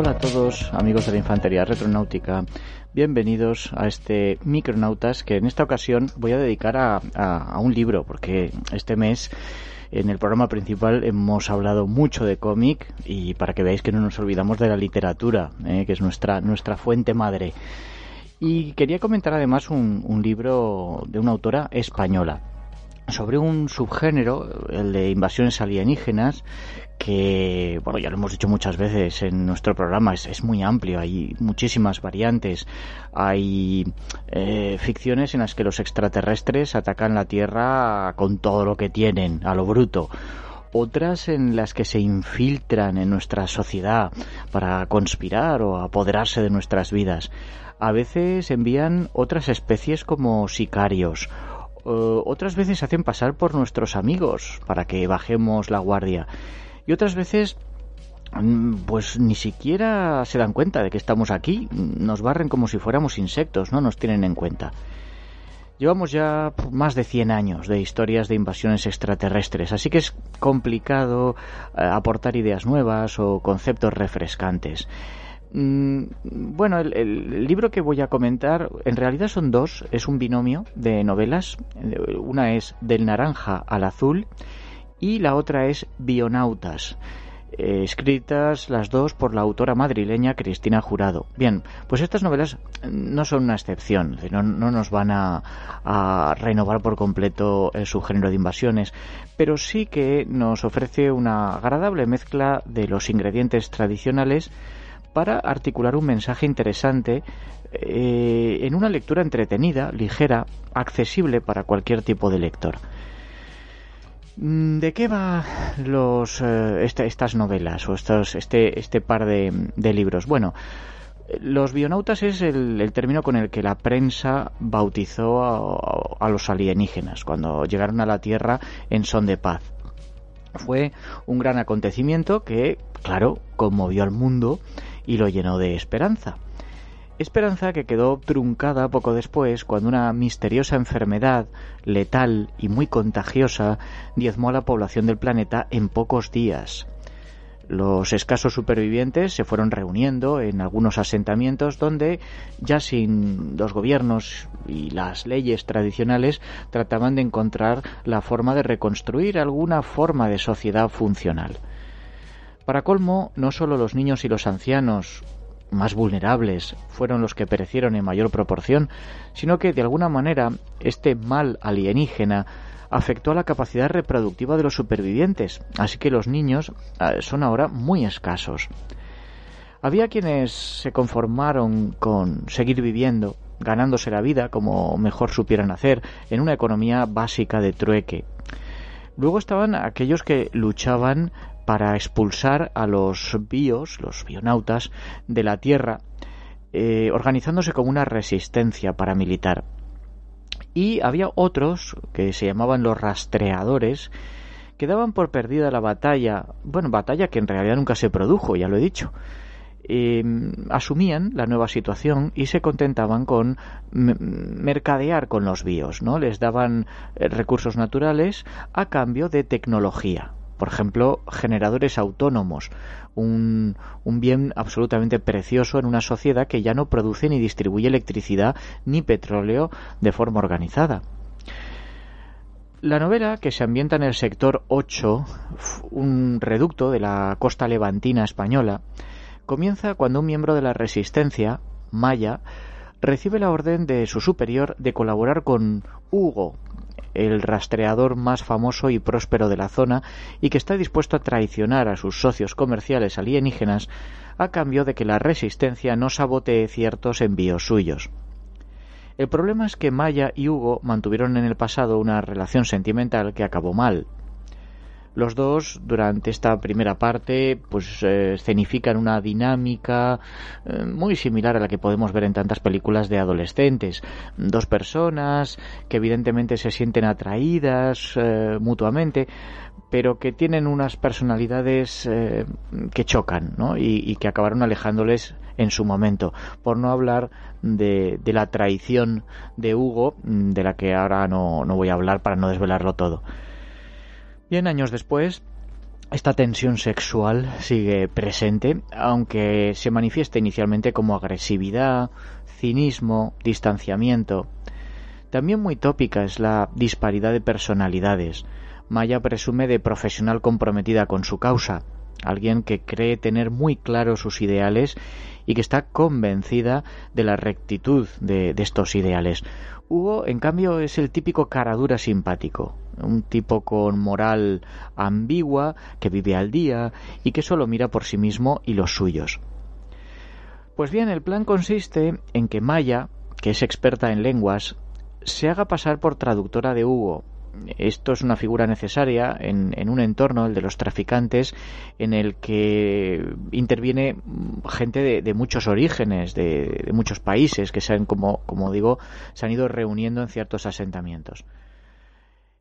Hola a todos, amigos de la Infantería Retronáutica. Bienvenidos a este Micronautas que en esta ocasión voy a dedicar a, un libro, porque este mes en el programa principal hemos hablado mucho de cómic y para que veáis que no nos olvidamos de la literatura, eh, que es nuestra, nuestra fuente madre. Y quería comentar además un libro de una autora española sobre un subgénero, el de invasiones alienígenas, que, bueno, ya lo hemos dicho muchas veces en nuestro programa, es, muy amplio, hay muchísimas variantes, hay eh, ficciones en las que los extraterrestres atacan la Tierra con todo lo que tienen, a lo bruto otras en las que se infiltran en nuestra sociedad para conspirar o apoderarse de nuestras vidas. A veces envían otras especies como sicarios eh, otras veces hacen pasar por nuestros amigos para que bajemos la guardia. Y otras veces mm, pues ni siquiera se dan cuenta de que estamos aquí, nos barren como si fuéramos insectos, no nos tienen en cuenta. Llevamos ya más de 100 años de historias de invasiones extraterrestres, así que es complicado eh, aportar ideas nuevas o conceptos refrescantes. Mm, bueno, el, libro que voy a comentar en realidad son dos, es un binomio de novelas. Una es Del naranja al azul y la otra es Bionautas. Eh, escritas las dos por la autora madrileña Cristina Jurado. Bien, pues estas novelas no son una excepción, no, nos van a, renovar por completo su género de invasiones, pero sí que nos ofrece una agradable mezcla de los ingredientes tradicionales para articular un mensaje interesante eh, en una lectura entretenida, ligera, accesible para cualquier tipo de lector. Mm, ¿De qué va los, eh, estas novelas o estos, este, este par de, libros? Bueno, los bionautas es el, término con el que la prensa bautizó a, los alienígenas cuando llegaron a la Tierra en son de paz. Fue un gran acontecimiento que, claro, conmovió al mundo y lo llenó de esperanza. Esperanza que quedó truncada poco después cuando una misteriosa enfermedad letal y muy contagiosa diezmó a la población del planeta en pocos días. Los escasos supervivientes se fueron reuniendo en algunos asentamientos donde, ya sin los gobiernos y las leyes tradicionales, trataban de encontrar la forma de reconstruir alguna forma de sociedad funcional. Para colmo, no solo los niños y los ancianos más vulnerables fueron los que perecieron en mayor proporción, sino que de alguna manera este mal alienígena afectó a la capacidad reproductiva de los supervivientes, así que los niños eh, son ahora muy escasos. Había quienes se conformaron con seguir viviendo, ganándose la vida como mejor supieran hacer, en una economía básica de trueque. Luego estaban aquellos que luchaban para expulsar a los bios, los bionautas, de la Tierra, eh, organizándose como una resistencia paramilitar. Y había otros, que se llamaban los rastreadores, que daban por perdida la batalla, bueno, batalla que en realidad nunca se produjo, ya lo he dicho, em, asumían la nueva situación y se contentaban con mercadear con los bios, ¿no? Les daban eh, recursos naturales a cambio de tecnología por ejemplo, generadores autónomos, un, bien absolutamente precioso en una sociedad que ya no produce ni distribuye electricidad ni petróleo de forma organizada. La novela, que se ambienta en el sector 8, un reducto de la costa levantina española, comienza cuando un miembro de la resistencia, Maya, recibe la orden de su superior de colaborar con Hugo, el rastreador más famoso y próspero de la zona y que está dispuesto a traicionar a sus socios comerciales alienígenas a cambio de que la resistencia no sabotee ciertos envíos suyos. El problema es que Maya y Hugo mantuvieron en el pasado una relación sentimental que acabó mal. Los dos, durante esta primera parte, pues eh, escenifican una dinámica eh, muy similar a la que podemos ver en tantas películas de adolescentes. Dos personas que evidentemente se sienten atraídas eh, mutuamente, pero que tienen unas personalidades que chocan ¿no? y, que acabaron alejándoles en su momento, por no hablar de, la traición de Hugo, de la que ahora no voy a hablar para no desvelarlo todo. Bien, años después, esta tensión sexual sigue presente, aunque se manifiesta inicialmente como agresividad, cinismo, distanciamiento. También muy tópica es la disparidad de personalidades. Maya presume de profesional comprometida con su causa, alguien que cree tener muy claros sus ideales y que está convencida de la rectitud de estos ideales. Hugo, en cambio, es el típico caradura simpático, un tipo con moral ambigua, que vive al día y que solo mira por sí mismo y los suyos. Pues bien, el plan consiste en que Maya, que es experta en lenguas, se haga pasar por traductora de Hugo, esto es una figura necesaria en, un entorno, el de los traficantes, en el que interviene gente de, muchos orígenes, de, muchos países que se han, como, como digo, se han ido reuniendo en ciertos asentamientos.